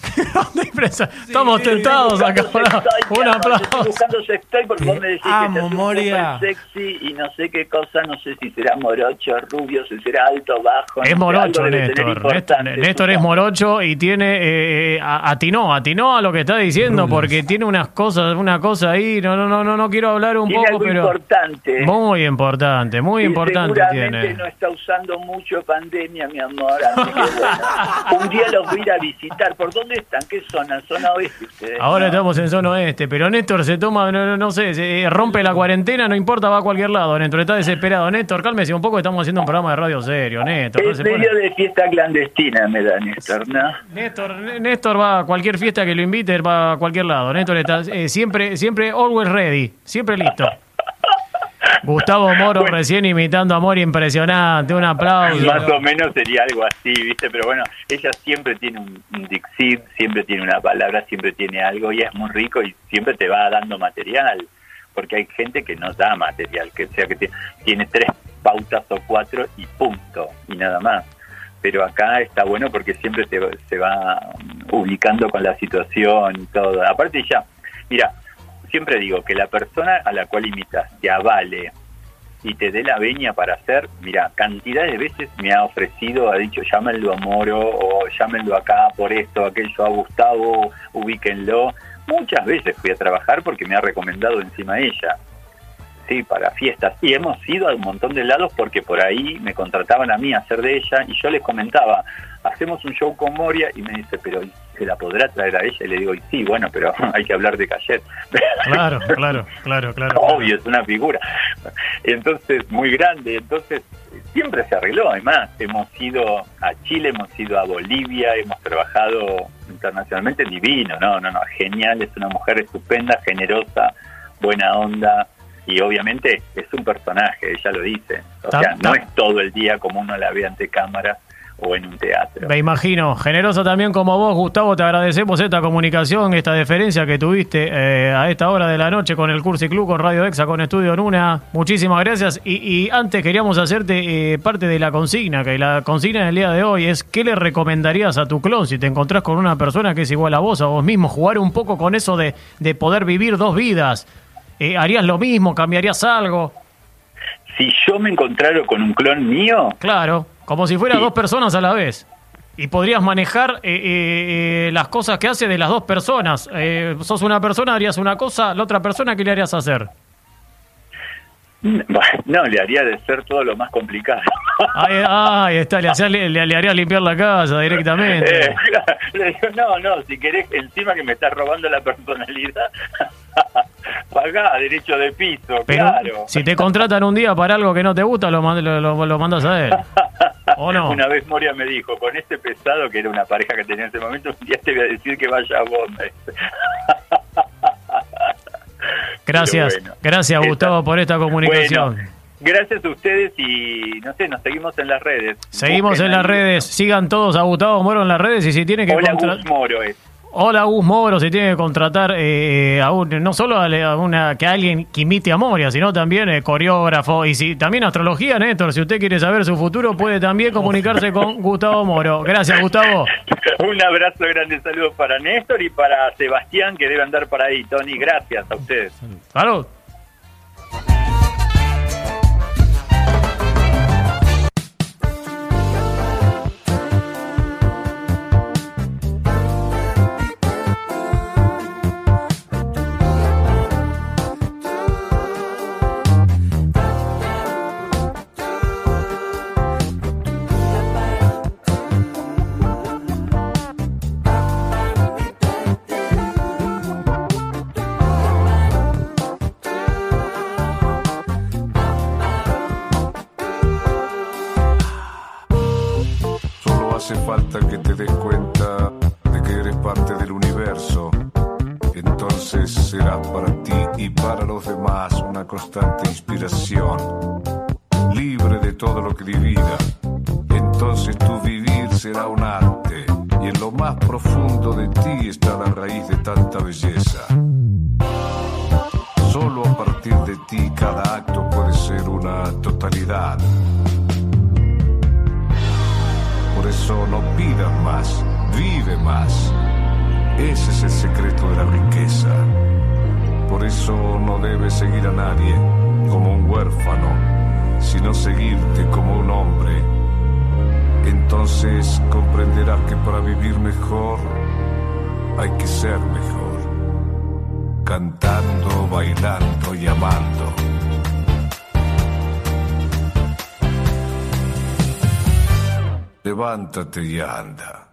Estamos tentados acá. Un buscando sextoy, mi amor, Estoy aplauso. buscando sextoy porque vos me decís que Amo, Moria. sexy y no sé qué cosa, no sé si será morocho, rubio, si será alto, bajo. Es no morocho, Néstor. Néstor, es morocho y tiene. eh, eh, a- atinó, atinó a lo que está diciendo porque tiene unas cosas, una cosa ahí. No, no, no, no, no quiero hablar un Tiene poco, algo pero. importante. Muy importante, muy Y importante seguramente tiene. no está usando mucho pandemia, mi amor. Así que bueno, un día los voy a ir a visitar. ¿Por dónde están? ¿Qué zona? Zona oeste ustedes. Ahora ¿no? estamos en zona oeste, pero Néstor se toma, no, no, no sé, se eh, rompe la cuarentena, no importa, va a cualquier lado. Néstor está desesperado. Néstor, cálmese un poco, estamos haciendo un programa de radio serio. Néstor, Es pone- medio de fiesta clandestina, me da Néstor, ¿no? Néstor, Néstor va a cualquier fiesta que lo invite, va a cualquier lado. Néstor está eh, siempre, siempre always ready, siempre listo. Gustavo Moro Bueno. recién imitando a Mori, impresionante, un aplauso. Más o menos sería algo así, ¿viste? Pero bueno, ella siempre tiene un, un dixit, siempre tiene una palabra, siempre tiene algo y es muy rico y siempre te va dando material. Porque hay gente que no da material, que sea que te- tiene tres pautas o cuatro y punto, y nada más. Pero acá está bueno porque siempre te, se va um, ubicando con la situación y todo. Aparte ya, mira, siempre digo que la persona a la cual imitas te avale y te dé la veña para hacer, mira, cantidad de veces me ha ofrecido, ha dicho llámenlo a Moro o llámenlo acá por esto, aquello a Gustavo, ubíquenlo. Muchas veces fui a trabajar porque me ha recomendado encima ella. Sí, para fiestas. Y hemos ido a un montón de lados porque por ahí me contrataban a mí a hacer de ella y yo les comentaba, hacemos un show con Moria y me dice, pero ¿se la podrá traer a ella? Y le digo, y sí, bueno, pero hay que hablar de Cayet. Claro, claro, claro, claro. Obvio, es una figura. Entonces, muy grande. Entonces, siempre se arregló. Además, hemos ido a Chile, hemos ido a Bolivia, hemos trabajado internacionalmente divino, no, no, no, genial, es una mujer estupenda, generosa, buena onda y obviamente es un personaje, ella lo dice. O sea, no es todo el día como uno la ve ante cámara o en un teatro. Me imagino, generoso también como vos, Gustavo, te agradecemos esta comunicación, esta deferencia que tuviste eh, a esta hora de la noche con el Cursi Club, con Radio Exa, con Estudio Nuna. Muchísimas gracias. Y, antes queríamos hacerte eh, parte de la consigna, que la consigna del día de hoy es ¿qué le recomendarías a tu clon si te encontrás con una persona que es igual a vos, a vos mismo? Jugar un poco con eso de, de poder vivir dos vidas. Eh, ¿Harías lo mismo? ¿Cambiarías algo? Si yo me encontrara con un clon mío... Claro como si fueran dos personas a la vez. Y podrías manejar eh, eh, eh, las cosas que hace de las dos personas. sos una persona, harías una cosa, la otra persona, ¿qué le harías hacer? No, le haría de ser todo lo más complicado. Ahí, está, le, le, haría limpiar la casa directamente. le digo, no, no, si querés, encima que me estás robando la personalidad, pagá derecho de piso, claro. Si te contratan un día para algo que no te gusta, lo, lo, lo mandas a él. Una vez Moria me dijo, con este pesado, que era una pareja que tenía en ese momento, un día te voy a decir que vaya a vos. Gracias, gracias Gustavo por esta comunicación. gracias a ustedes y no sé, nos seguimos en las redes. Seguimos en las redes, sigan todos a Gustavo Moro en las redes y si tiene que Hola, Gus Moro es. Hola Gus Moro, si tiene que contratar eh, a un, no solo a, una que alguien que imite a Moria, sino también eh, coreógrafo y si también astrología, Néstor, si usted quiere saber su futuro puede también comunicarse con Gustavo Moro. Gracias Gustavo. un abrazo grande, saludos para Néstor y para Sebastián que debe andar por ahí. Tony, gracias a ustedes. Salud. Санта-Трианда.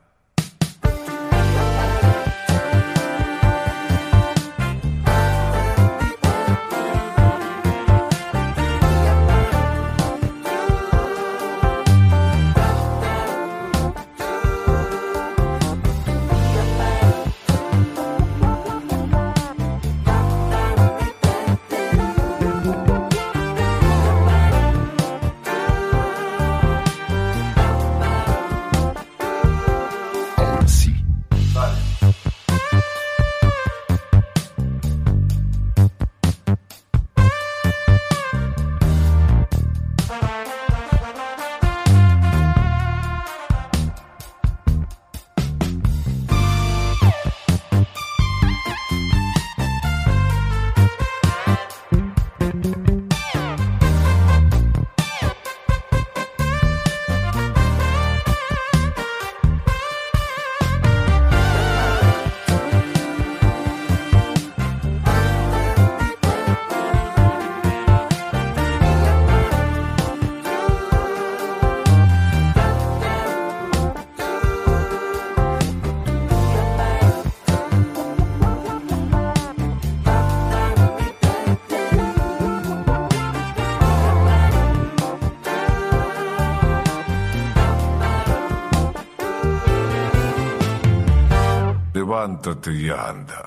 Y anda. Levántate y anda.